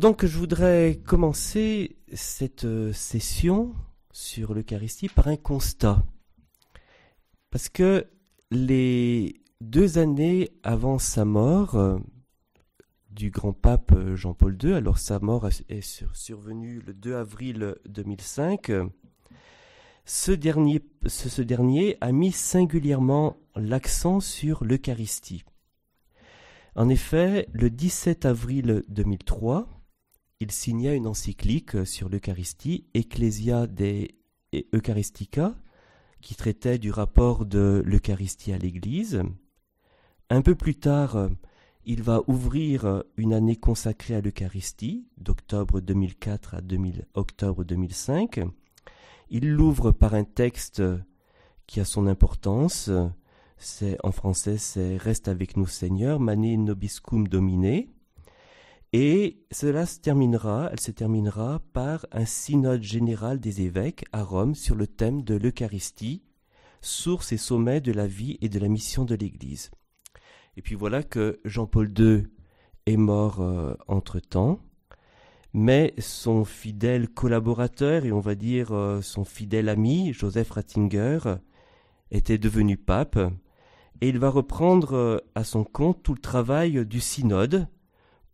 Je voudrais commencer cette euh, session sur l'Eucharistie par un constat. Parce que les deux années avant sa mort, euh, du grand pape euh, Jean-Paul II, alors sa mort est survenue le 2 avril 2005, ce dernier, ce dernier a mis singulièrement l'accent sur l'Eucharistie. En effet, le 17 avril 2003, il signa une encyclique sur l'Eucharistie, Ecclesia de Eucharistica, qui traitait du rapport de l'Eucharistie à l'Église. Un peu plus tard, il va ouvrir une année consacrée à l'Eucharistie, d'octobre 2004 à octobre 2005. Il l'ouvre par un texte qui a son importance, c'est en français c'est Reste avec nous Seigneur, Mane nobiscum domine. Et cela se terminera, elle se terminera par un synode général des évêques à Rome sur le thème de l'Eucharistie, source et sommet de la vie et de la mission de l'Église. Et puis voilà que Jean-Paul II est mort euh, entre-temps, mais son fidèle collaborateur et on va dire euh, son fidèle ami, Joseph Ratzinger, était devenu pape et il va reprendre euh, à son compte tout le travail du synode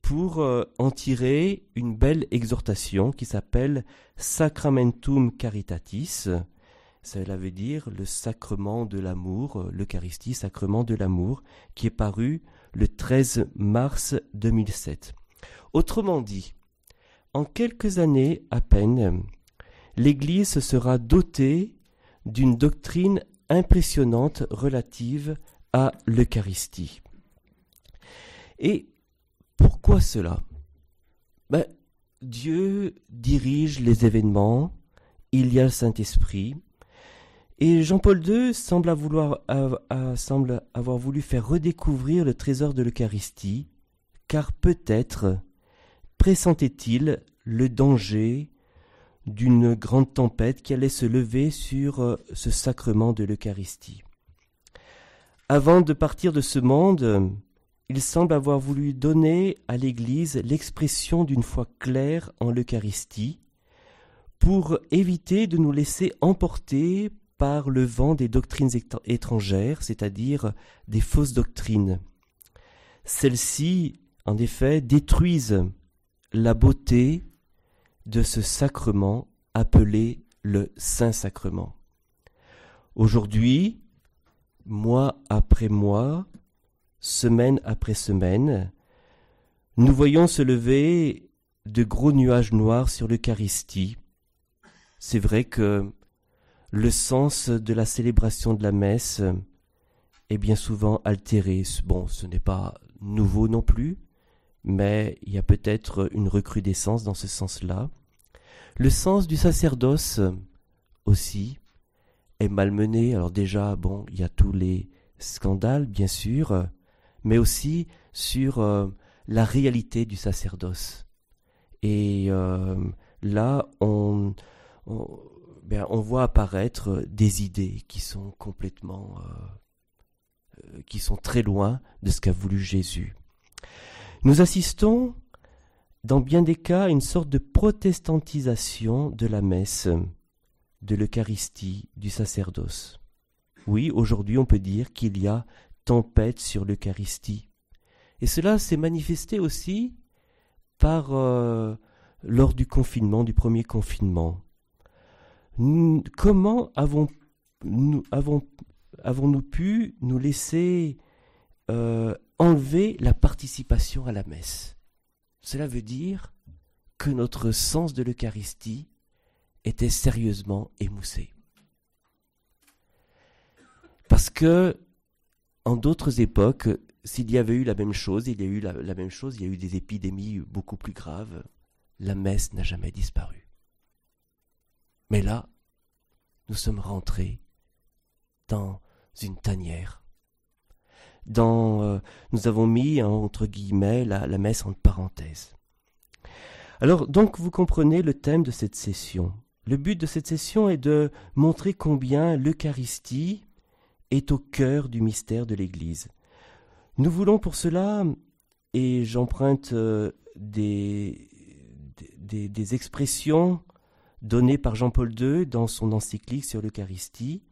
pour euh, en tirer une belle exhortation qui s'appelle Sacramentum Caritatis. Cela veut dire le sacrement de l'amour, euh, l'Eucharistie, sacrement de l'amour, qui est paru le 13 mars 2007. Autrement dit, en quelques années à peine, l'Église sera dotée d'une doctrine impressionnante relative à l'Eucharistie. Pourquoi cela? Ben, Dieu dirige les événements, il y a le Saint-Esprit, et Jean-Paul II semble, semble avoir voulu faire redécouvrir le trésor de l'Eucharistie, car peut-être pressentait-il le danger d'une grande tempête qui allait se lever sur euh, ce sacrement de l'Eucharistie. Avant de partir de ce monde, il semble avoir voulu donner à l'Église l'expression d'une foi claire en l'Eucharistie, pour éviter de nous laisser emporter par le vent des doctrines étrangères, c'est-à-dire des fausses doctrines. Celles-ci, en effet, détruisent la beauté de ce sacrement appelé le Saint-Sacrement. Aujourd'hui, mois après mois, semaine après semaine, nous voyons se lever de gros nuages noirs sur l'Eucharistie. C'est vrai que le sens de la célébration de la messe est bien souvent altéré. Bon, ce n'est pas nouveau non plus, mais il y a peut-être une recrudescence dans ce sens-là. Le sens du sacerdoce aussi, est malmenée. Alors déjà, bon, il y a tous les scandales, bien sûr, mais aussi sur euh, la réalité du sacerdoce. Et euh, là, on, ben, on, voit apparaître des idées qui sont complètement, euh, qui sont très loin de ce qu'a voulu Jésus. Nous assistons, dans bien des cas, à une sorte de protestantisation de la messe de l'Eucharistie, du sacerdoce. Oui, aujourd'hui on peut dire qu'il y a tempête sur l'Eucharistie. Et cela s'est manifesté aussi par euh, lors du confinement, du premier confinement. Comment avons-nous avons, avons pu nous laisser euh, enlever la participation à la messe? Cela veut dire que notre sens de l'Eucharistie était sérieusement émoussé. Parce que, en d'autres époques, s'il y avait eu la même chose, il y a eu la, même chose, il y a eu des épidémies beaucoup plus graves, la messe n'a jamais disparu. Mais là, nous sommes rentrés dans une tanière. Dans, euh, nous avons mis entre guillemets la, la messe entre parenthèses. Alors donc vous comprenez le thème de cette session. Le but de cette session est de montrer combien l'Eucharistie est au cœur du mystère de l'Église. Nous voulons pour cela, et j'emprunte euh, des, des, expressions données par Jean-Paul II dans son encyclique sur l'Eucharistie.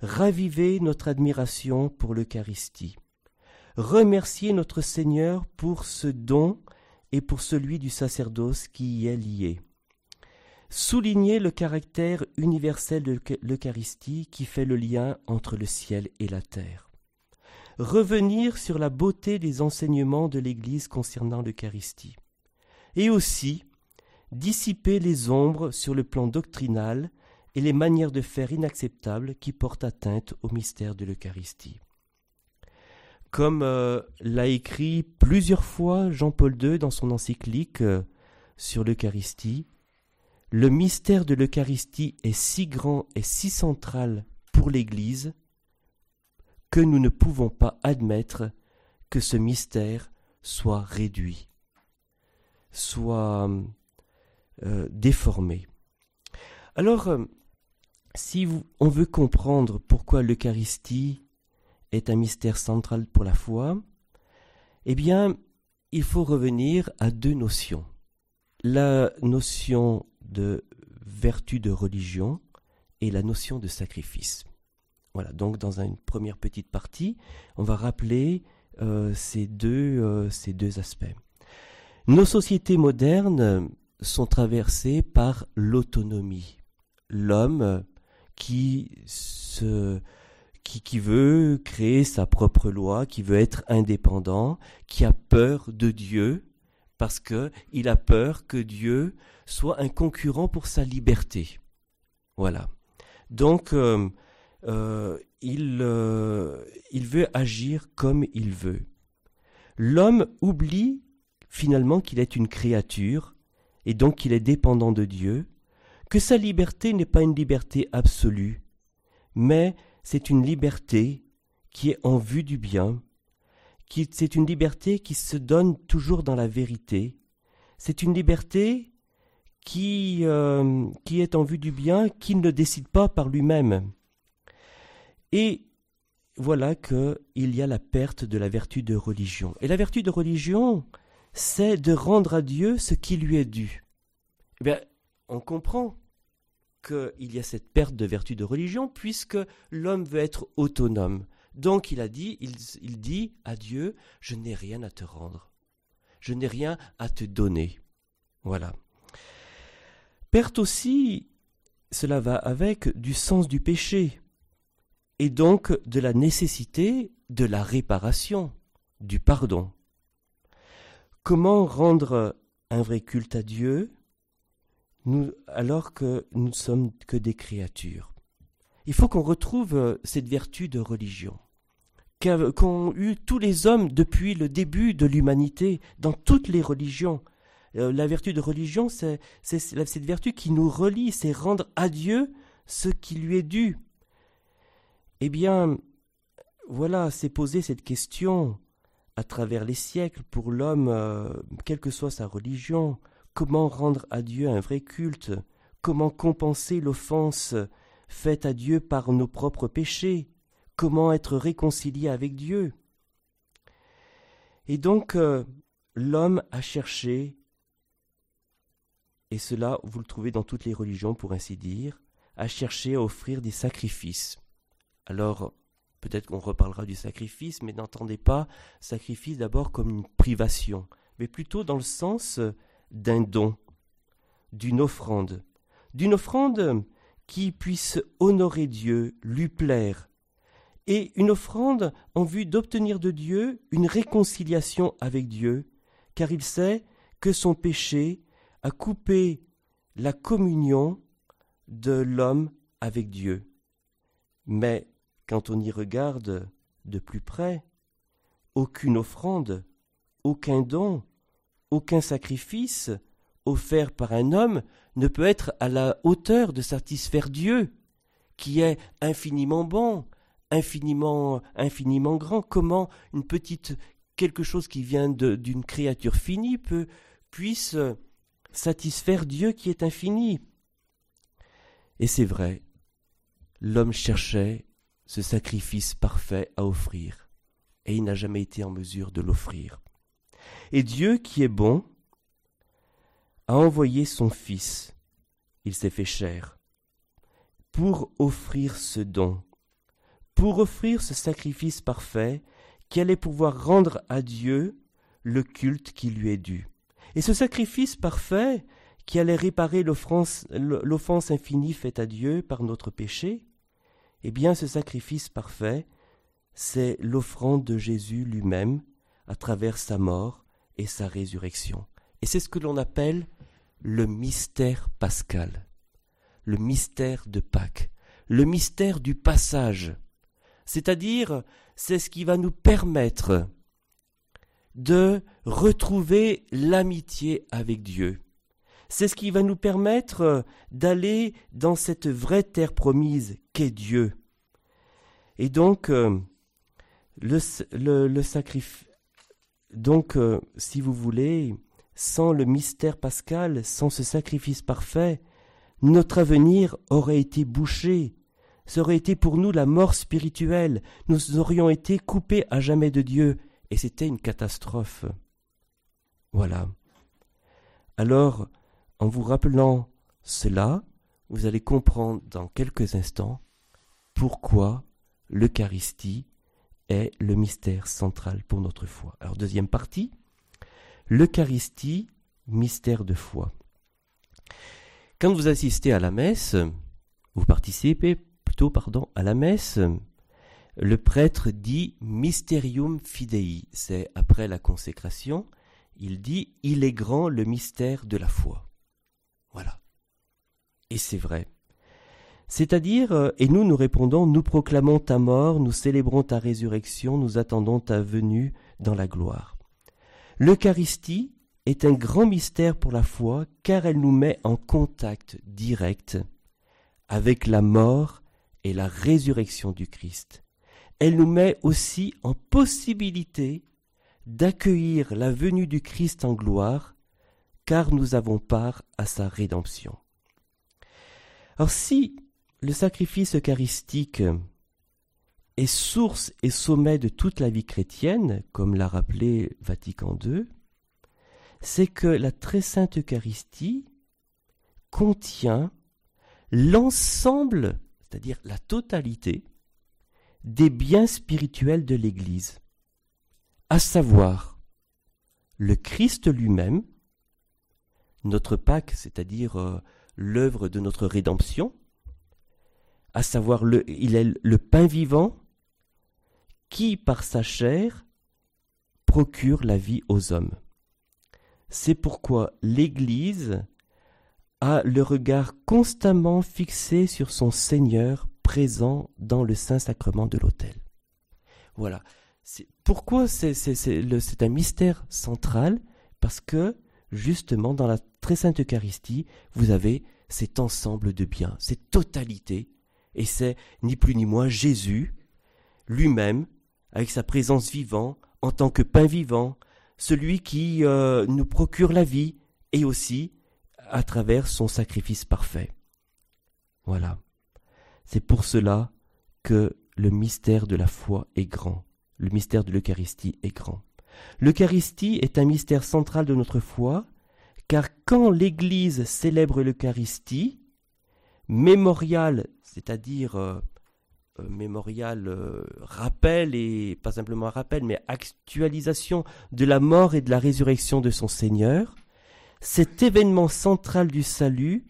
Raviver notre admiration pour l'Eucharistie. Remercier notre Seigneur pour ce don et pour celui du sacerdoce qui y est lié. Souligner le caractère universel de l'Eucharistie qui fait le lien entre le ciel et la terre. Revenir sur la beauté des enseignements de l'Église concernant l'Eucharistie. Et aussi dissiper les ombres sur le plan doctrinal et les manières de faire inacceptables qui portent atteinte au mystère de l'Eucharistie. Comme euh, l'a écrit plusieurs fois Jean-Paul II dans son encyclique euh, sur l'Eucharistie, le mystère de l'Eucharistie est si grand et si central pour l'Église que nous ne pouvons pas admettre que ce mystère soit réduit, soit euh, déformé. Alors, si on veut comprendre pourquoi l'Eucharistie est un mystère central pour la foi, eh bien, il faut revenir à deux notions. La notion de vertu de religion et la notion de sacrifice. Voilà, donc dans une première petite partie, on va rappeler euh, ces, deux, euh, ces deux aspects. Nos sociétés modernes sont traversées par l'autonomie. L'homme qui, veut créer sa propre loi, qui veut être indépendant, qui a peur de Dieu, parce que il a peur que Dieu soit un concurrent pour sa liberté. Voilà. Donc, euh, euh, il, euh, il veut agir comme il veut. L'homme oublie finalement qu'il est une créature et donc qu'il est dépendant de Dieu, que sa liberté n'est pas une liberté absolue, mais c'est une liberté qui est en vue du bien, c'est une liberté qui se donne toujours dans la vérité, c'est une liberté qui, euh, est en vue du bien, qui ne décide pas par lui-même. Et voilà qu'il y a la perte de la vertu de religion. Et la vertu de religion, c'est de rendre à Dieu ce qui lui est dû. Eh bien, on comprend qu'il y a cette perte de vertu de religion puisque l'homme veut être autonome. Donc il a dit, il, dit à Dieu, je n'ai rien à te rendre, je n'ai rien à te donner. Voilà. Perte aussi, cela va avec du sens du péché et donc de la nécessité de la réparation, du pardon. Comment rendre un vrai culte à Dieu alors que nous ne sommes que des créatures? Il faut qu'on retrouve euh, cette vertu de religion qu'ont eu tous les hommes depuis le début de l'humanité, dans toutes les religions. Euh, la vertu de religion, c'est cette vertu qui nous relie, c'est rendre à Dieu ce qui lui est dû. Eh bien, voilà, c'est poser cette question à travers les siècles pour l'homme, euh, quelle que soit sa religion. Comment rendre à Dieu un vrai culte? Comment compenser l'offense faite à Dieu par nos propres péchés? Comment être réconcilié avec Dieu Et donc, euh, l'homme a cherché, et cela vous le trouvez dans toutes les religions pour ainsi dire, a cherché à offrir des sacrifices. Alors, peut-être qu'on reparlera du sacrifice, mais n'entendez pas sacrifice d'abord comme une privation, mais plutôt dans le sens d'un don, d'une offrande, d'une offrande qui puisse honorer Dieu, lui plaire, et une offrande en vue d'obtenir de Dieu une réconciliation avec Dieu, car il sait que son péché a coupé la communion de l'homme avec Dieu. Mais quand on y regarde de plus près, aucune offrande, aucun don, aucun sacrifice offert par un homme ne peut être à la hauteur de satisfaire Dieu, qui est infiniment bon, infiniment, grand. Comment une petite quelque chose qui vient d'une créature finie peut puisse satisfaire Dieu qui est infini? Et c'est vrai, l'homme cherchait ce sacrifice parfait à offrir, et il n'a jamais été en mesure de l'offrir. Et Dieu, qui est bon, a envoyé son Fils, il s'est fait chair, pour offrir ce don, pour offrir ce sacrifice parfait qui allait pouvoir rendre à Dieu le culte qui lui est dû. Et ce sacrifice parfait qui allait réparer l'offense infinie faite à Dieu par notre péché, eh bien ce sacrifice parfait, c'est l'offrande de Jésus lui-même à travers sa mort et sa résurrection. Et c'est ce que l'on appelle le mystère pascal, le mystère de Pâques, le mystère du passage. C'est-à-dire, c'est ce qui va nous permettre de retrouver l'amitié avec Dieu. C'est ce qui va nous permettre d'aller dans cette vraie terre promise qu'est Dieu. Et donc, euh, le, le. Donc, euh, si vous voulez, sans le mystère pascal, sans ce sacrifice parfait, notre avenir aurait été bouché. Ce aurait été pour nous la mort spirituelle. Nous aurions été coupés à jamais de Dieu et c'était une catastrophe. Voilà. Alors, en vous rappelant cela, vous allez comprendre dans quelques instants pourquoi l'Eucharistie est le mystère central pour notre foi. Alors, deuxième partie, l'Eucharistie, mystère de foi. Quand vous assistez à la messe, vous participez plutôt pardon, à la messe, le prêtre dit Mysterium Fidei, c'est après la consécration, il dit Il est grand le mystère de la foi. Voilà. Et c'est vrai. C'est-à-dire, euh, et nous nous répondons, nous proclamons ta mort, nous célébrons ta résurrection, nous attendons ta venue dans la gloire. L'Eucharistie est un grand mystère pour la foi car elle nous met en contact direct avec la mort et la résurrection du Christ elle nous met aussi en possibilité d'accueillir la venue du Christ en gloire, car nous avons part à sa rédemption. Alors si le sacrifice eucharistique est source et sommet de toute la vie chrétienne, comme l'a rappelé Vatican II, c'est que la très sainte Eucharistie contient l'ensemble, c'est-à-dire la totalité, des biens spirituels de l'Église, à savoir le Christ lui-même, notre Pâque, c'est-à-dire euh, l'œuvre de notre rédemption, à savoir il est le pain vivant qui, par sa chair, procure la vie aux hommes. C'est pourquoi l'Église a le regard constamment fixé sur son Seigneur présent dans le Saint-Sacrement de l'autel. Voilà. Pourquoi c'est un mystère central? Parce que, justement, dans la très sainte Eucharistie, vous avez cet ensemble de biens, cette totalité, et c'est ni plus ni moins Jésus lui-même, avec sa présence vivante, en tant que pain vivant, celui qui euh, nous procure la vie, et aussi à travers son sacrifice parfait. Voilà. C'est pour cela que le mystère de la foi est grand, le mystère de l'Eucharistie est grand. L'Eucharistie est un mystère central de notre foi, car quand l'Église célèbre l'Eucharistie, mémorial, c'est-à-dire euh, euh, mémorial euh, rappel et pas simplement rappel, mais actualisation de la mort et de la résurrection de son Seigneur, cet événement central du salut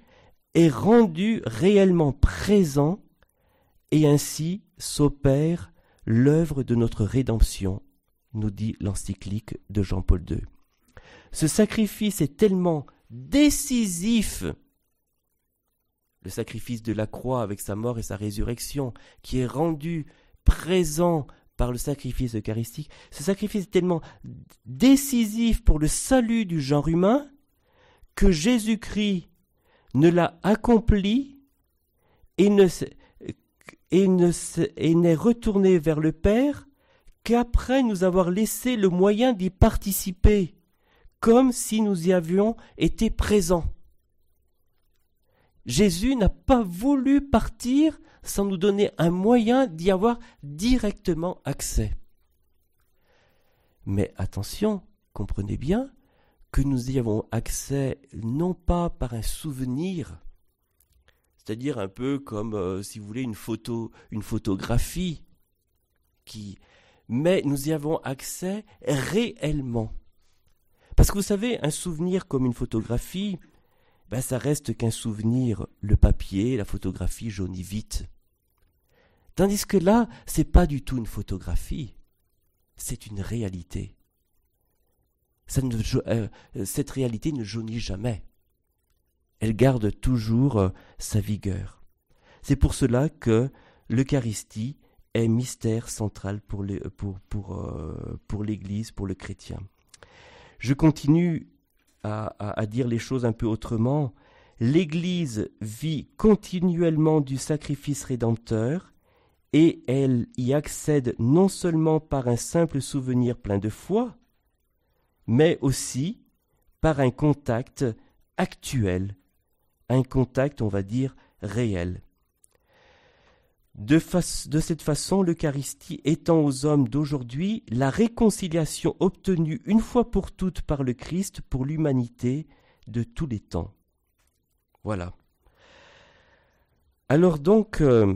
est rendu réellement présent et ainsi s'opère l'œuvre de notre rédemption, nous dit l'encyclique de Jean-Paul II. Ce sacrifice est tellement décisif, le sacrifice de la croix avec sa mort et sa résurrection, qui est rendu présent par le sacrifice eucharistique, ce sacrifice est tellement décisif pour le salut du genre humain que Jésus-Christ ne l'a accompli et ne, et n'est retourné vers le Père qu'après nous avoir laissé le moyen d'y participer, comme si nous y avions été présents. Jésus n'a pas voulu partir sans nous donner un moyen d'y avoir directement accès. Mais attention, comprenez bien que nous y avons accès non pas par un souvenir, c'est-à-dire un peu comme, euh, si vous voulez, une photo, une photographie, qui, mais nous y avons accès réellement. Parce que vous savez, un souvenir comme une photographie, ben ça reste qu'un souvenir, le papier, la photographie jaunit vite. Tandis que là, c'est pas du tout une photographie, c'est une réalité. Euh, cette réalité ne jaunit jamais. Elle garde toujours euh, sa vigueur. C'est pour cela que l'Eucharistie est mystère central pour, euh, l'Église, pour le chrétien. Je continue à, à, dire les choses un peu autrement. L'Église vit continuellement du sacrifice rédempteur et elle y accède non seulement par un simple souvenir plein de foi, mais aussi par un contact actuel, un contact, on va dire, réel. De, cette façon, l'Eucharistie étend aux hommes d'aujourd'hui la réconciliation obtenue une fois pour toutes par le Christ pour l'humanité de tous les temps. Voilà. Alors donc, euh,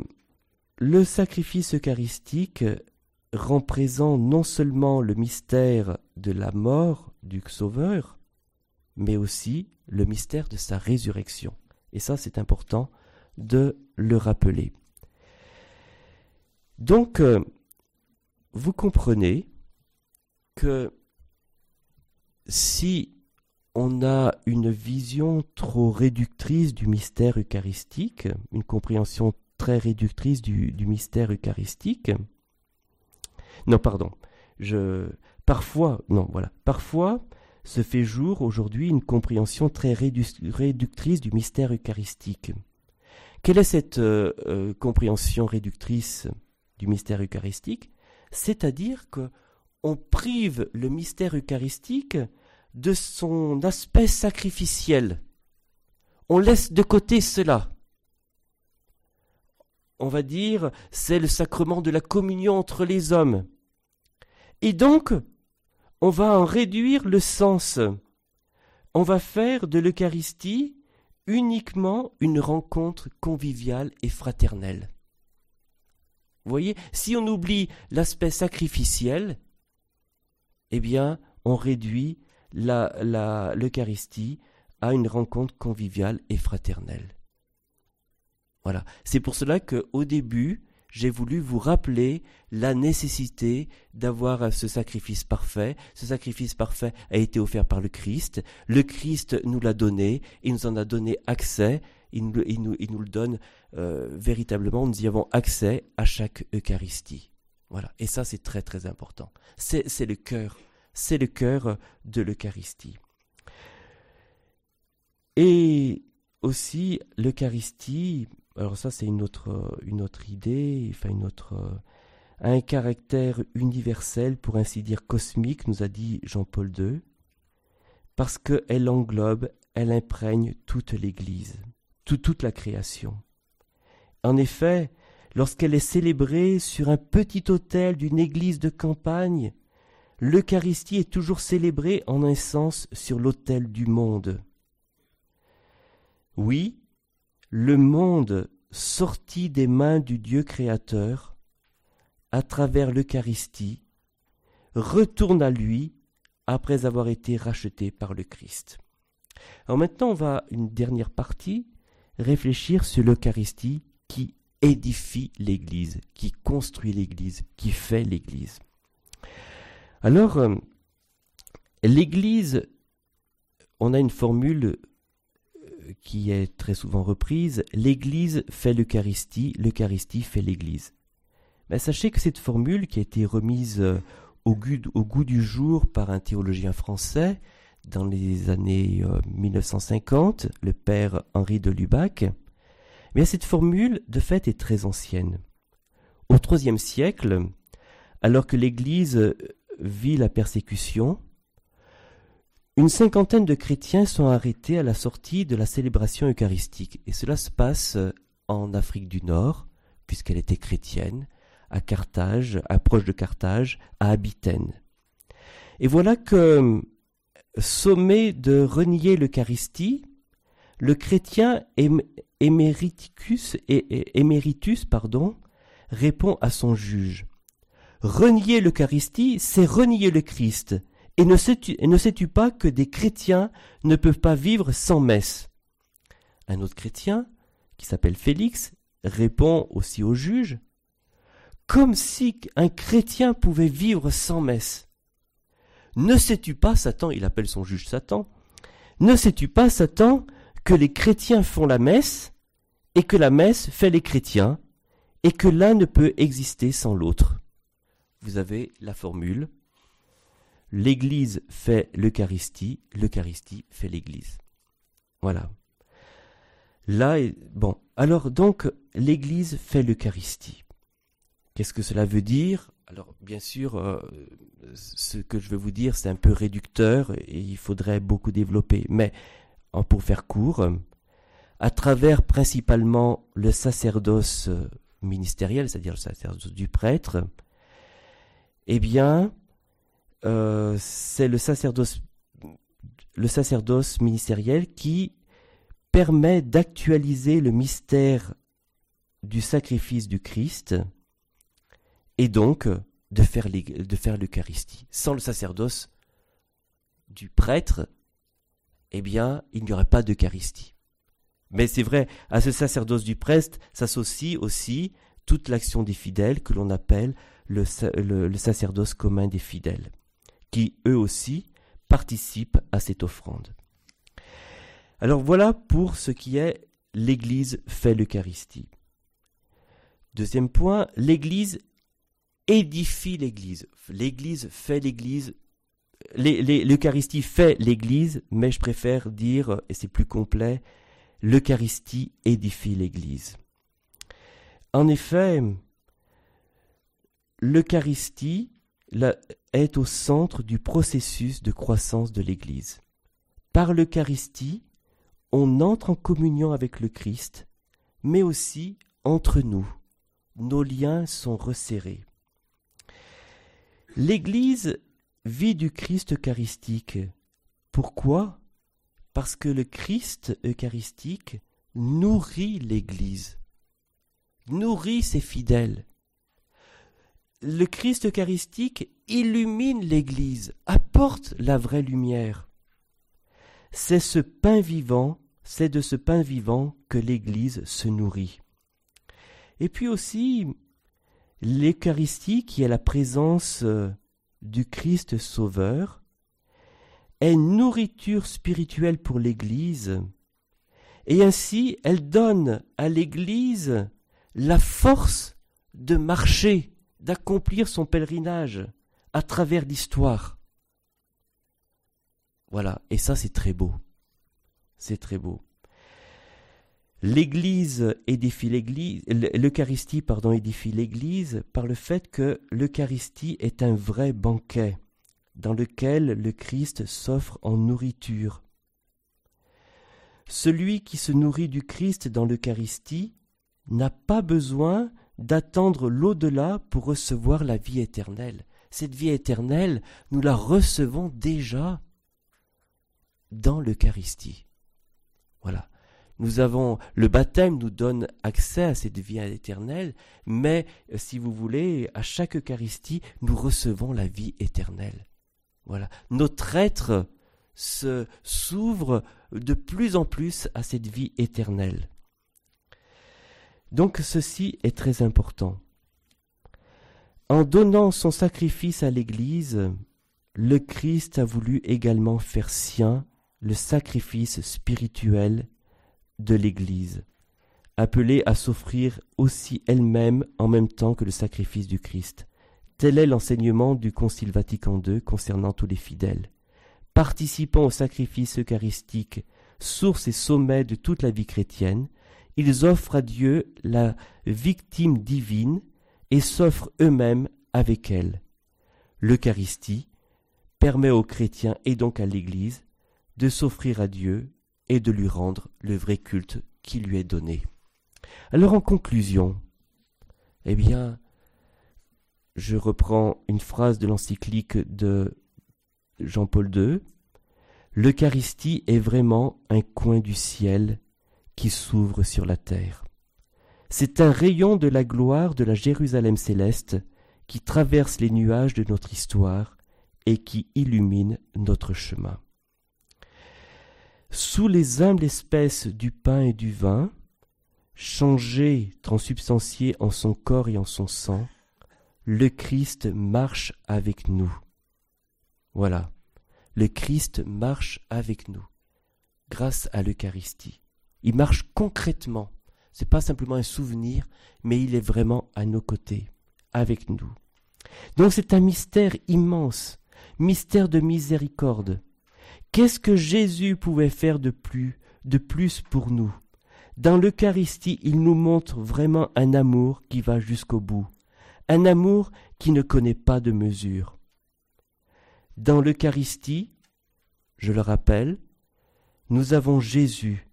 le sacrifice eucharistique rend présent non seulement le mystère de la mort du Sauveur, mais aussi le mystère de sa résurrection. Et ça, c'est important de le rappeler. Donc, euh, vous comprenez que si on a une vision trop réductrice du mystère eucharistique, une compréhension très réductrice du, du mystère eucharistique, non, pardon. Je parfois, non, voilà. Parfois se fait jour aujourd'hui une compréhension très réductrice du mystère eucharistique. Quelle est cette euh, euh, compréhension réductrice du mystère eucharistique? C'est-à-dire que on prive le mystère eucharistique de son aspect sacrificiel. On laisse de côté cela on va dire, c'est le sacrement de la communion entre les hommes. Et donc, on va en réduire le sens. On va faire de l'Eucharistie uniquement une rencontre conviviale et fraternelle. Vous voyez, si on oublie l'aspect sacrificiel, eh bien, on réduit l'Eucharistie à une rencontre conviviale et fraternelle. Voilà. C'est pour cela qu'au début, j'ai voulu vous rappeler la nécessité d'avoir ce sacrifice parfait. Ce sacrifice parfait a été offert par le Christ. Le Christ nous l'a donné, il nous en a donné accès, il nous, le donne euh, véritablement, nous y avons accès à chaque Eucharistie. Voilà, et ça c'est très très important. C'est le cœur, c'est le cœur de l'Eucharistie. Et aussi, l'Eucharistie, alors ça c'est une autre, une autre idée, enfin une autre, euh, un caractère universel, pour ainsi dire cosmique, nous a dit Jean-Paul II, parce qu'elle englobe, elle imprègne toute l'Église, toute la création. En effet, lorsqu'elle est célébrée sur un petit autel d'une église de campagne, l'Eucharistie est toujours célébrée en un sens sur l'autel du monde. Oui, le monde sorti des mains du Dieu créateur, à travers l'Eucharistie, retourne à lui après avoir été racheté par le Christ. Alors maintenant, on va, une dernière partie, réfléchir sur l'Eucharistie qui édifie l'Église, qui construit l'Église, qui fait l'Église. Alors, euh, l'Église, on a une formule qui est très souvent reprise, l'Église fait l'Eucharistie, l'Eucharistie fait l'Église. Mais sachez que cette formule qui a été remise euh, au goût, du jour par un théologien français dans les années 1950, euh, le père Henri de Lubac, mais cette formule de fait est très ancienne. Au IIIe siècle, alors que l'Église vit la persécution, une cinquantaine de chrétiens sont arrêtés à la sortie de la célébration eucharistique, et cela se passe euh, en Afrique du Nord, puisqu'elle était chrétienne, à Carthage, à proche de Carthage, à Abythène. Et voilà que sommé de renier l'Eucharistie, le chrétien Emeritus pardon, répond à son juge. Renier l'Eucharistie, c'est renier le Christ. Et ne sais-tu pas que des chrétiens ne peuvent pas vivre sans messe? Un autre chrétien, qui s'appelle Félix, répond aussi au juge, comme si un chrétien pouvait vivre sans messe. Ne sais-tu pas, Satan, il appelle son juge Satan, ne sais-tu pas, Satan, que les chrétiens font la messe, et que la messe fait les chrétiens, et que l'un ne peut exister sans l'autre? Vous avez la formule. L'Église fait l'Eucharistie, l'Eucharistie fait l'Église. Voilà. Là, bon, alors donc, l'Église fait l'Eucharistie. Qu'est-ce que cela veut dire? Alors, bien sûr, euh, ce que je vais vous dire, c'est un peu réducteur et il faudrait beaucoup développer. Mais, pour faire court, à travers principalement le sacerdoce ministériel, c'est-à-dire le sacerdoce du prêtre, eh bien, euh, c'est le sacerdoce, le sacerdoce ministériel qui permet d'actualiser le mystère du sacrifice du Christ et donc de faire l'Eucharistie. Sans le sacerdoce du prêtre, eh bien, il n'y aurait pas d'Eucharistie. Mais c'est vrai, à ce sacerdoce du prêtre s'associe aussi toute l'action des fidèles que l'on appelle le, le, sacerdoce commun des fidèles, qui eux aussi participent à cette offrande. Alors voilà pour ce qui est l'Église fait l'Eucharistie. Deuxième point, l'Église édifie l'Église. L'Église fait l'Église. L'Eucharistie fait l'Église, mais je préfère dire, et c'est plus complet, l'Eucharistie édifie l'Église. En effet, l'Eucharistie est au centre du processus de croissance de l'Église. Par l'Eucharistie, on entre en communion avec le Christ, mais aussi entre nous. Nos liens sont resserrés. L'Église vit du Christ eucharistique. Pourquoi? Parce que le Christ eucharistique nourrit l'Église, nourrit ses fidèles. Le Christ eucharistique illumine l'Église, apporte la vraie lumière. C'est ce pain vivant, c'est de ce pain vivant que l'Église se nourrit. Et puis aussi, l'Eucharistie, qui est la présence euh, du Christ Sauveur, est nourriture spirituelle pour l'Église, et ainsi elle donne à l'Église la force de marcher, d'accomplir son pèlerinage à travers l'histoire. Voilà, et ça c'est très beau. C'est très beau. L'Église édifie l'Église, l'Eucharistie pardon édifie l'Église par le fait que l'Eucharistie est un vrai banquet dans lequel le Christ s'offre en nourriture. Celui qui se nourrit du Christ dans l'Eucharistie n'a pas besoin d'attendre l'au-delà pour recevoir la vie éternelle. Cette vie éternelle, nous la recevons déjà dans l'Eucharistie. Voilà. Nous avons le baptême nous donne accès à cette vie éternelle, mais euh, si vous voulez, à chaque Eucharistie, nous recevons la vie éternelle. Voilà. Notre être se s'ouvre de plus en plus à cette vie éternelle. Donc ceci est très important. En donnant son sacrifice à l'Église, le Christ a voulu également faire sien le sacrifice spirituel de l'Église, appelée à s'offrir aussi elle-même en même temps que le sacrifice du Christ. Tel est l'enseignement du Concile Vatican II concernant tous les fidèles. Participant au sacrifice eucharistique, source et sommet de toute la vie chrétienne, ils offrent à Dieu la victime divine et s'offrent eux-mêmes avec elle. L'Eucharistie permet aux chrétiens et donc à l'Église de s'offrir à Dieu et de lui rendre le vrai culte qui lui est donné. Alors en conclusion, eh bien, je reprends une phrase de l'encyclique de Jean-Paul II. L'Eucharistie est vraiment un coin du ciel qui s'ouvre sur la terre. C'est un rayon de la gloire de la Jérusalem céleste qui traverse les nuages de notre histoire et qui illumine notre chemin. Sous les humbles espèces du pain et du vin, changés, transubstantiés en son corps et en son sang, le Christ marche avec nous. Voilà, le Christ marche avec nous, grâce à l'Eucharistie. Il marche concrètement. Ce n'est pas simplement un souvenir, mais il est vraiment à nos côtés, avec nous. Donc c'est un mystère immense, mystère de miséricorde. Qu'est-ce que Jésus pouvait faire de plus, de plus pour nous? Dans l'Eucharistie, il nous montre vraiment un amour qui va jusqu'au bout, un amour qui ne connaît pas de mesure. Dans l'Eucharistie, je le rappelle, nous avons Jésus,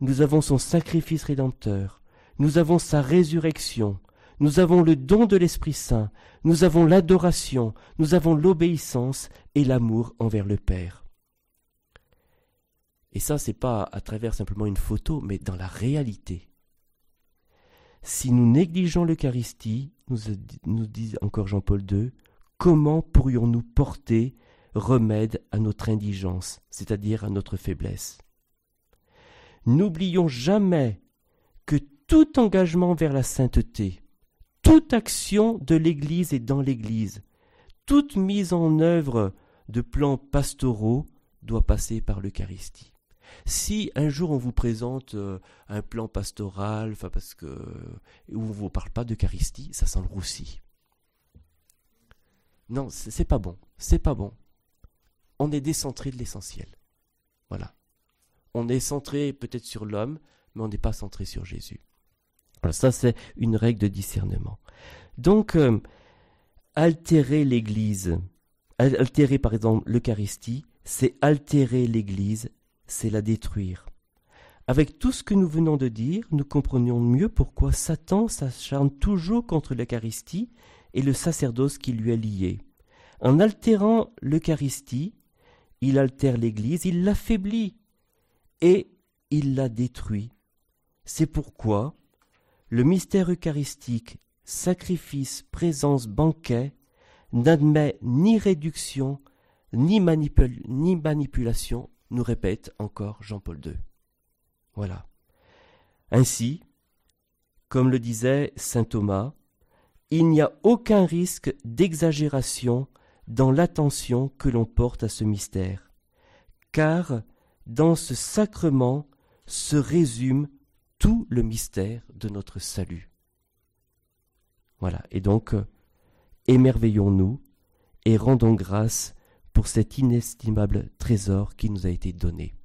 nous avons son sacrifice rédempteur, nous avons sa résurrection, nous avons le don de l'Esprit Saint, nous avons l'adoration, nous avons l'obéissance et l'amour envers le Père. Et ça, c'est pas à travers simplement une photo, mais dans la réalité. Si nous négligeons l'Eucharistie, nous, nous dit encore Jean-Paul II, comment pourrions-nous porter remède à notre indigence, c'est-à-dire à notre faiblesse? N'oublions jamais que tout engagement vers la sainteté, toute action de l'Église et dans l'Église, toute mise en œuvre de plans pastoraux doit passer par l'Eucharistie. Si un jour on vous présente euh, un plan pastoral, enfin parce que où on ne vous parle pas d'Eucharistie, ça sent le roussi. Non, c'est pas bon. C'est pas bon. On est décentré de l'essentiel. Voilà. On est centré peut-être sur l'homme, mais on n'est pas centré sur Jésus. Alors ça, c'est une règle de discernement. Donc, euh, altérer l'Église, altérer par exemple l'Eucharistie, c'est altérer l'Église, c'est la détruire. Avec tout ce que nous venons de dire, nous comprenions mieux pourquoi Satan s'acharne toujours contre l'Eucharistie et le sacerdoce qui lui est lié. En altérant l'Eucharistie, il altère l'Église, il l'affaiblit et il la détruit. C'est pourquoi le mystère eucharistique, sacrifice, présence, banquet, n'admet ni réduction, ni, ni manipulation, nous répète encore Jean-Paul II. Voilà. Ainsi, comme le disait saint Thomas, il n'y a aucun risque d'exagération dans l'attention que l'on porte à ce mystère, car dans ce sacrement se résume tout le mystère de notre salut. Voilà, et donc, émerveillons-nous et rendons grâce pour cet inestimable trésor qui nous a été donné.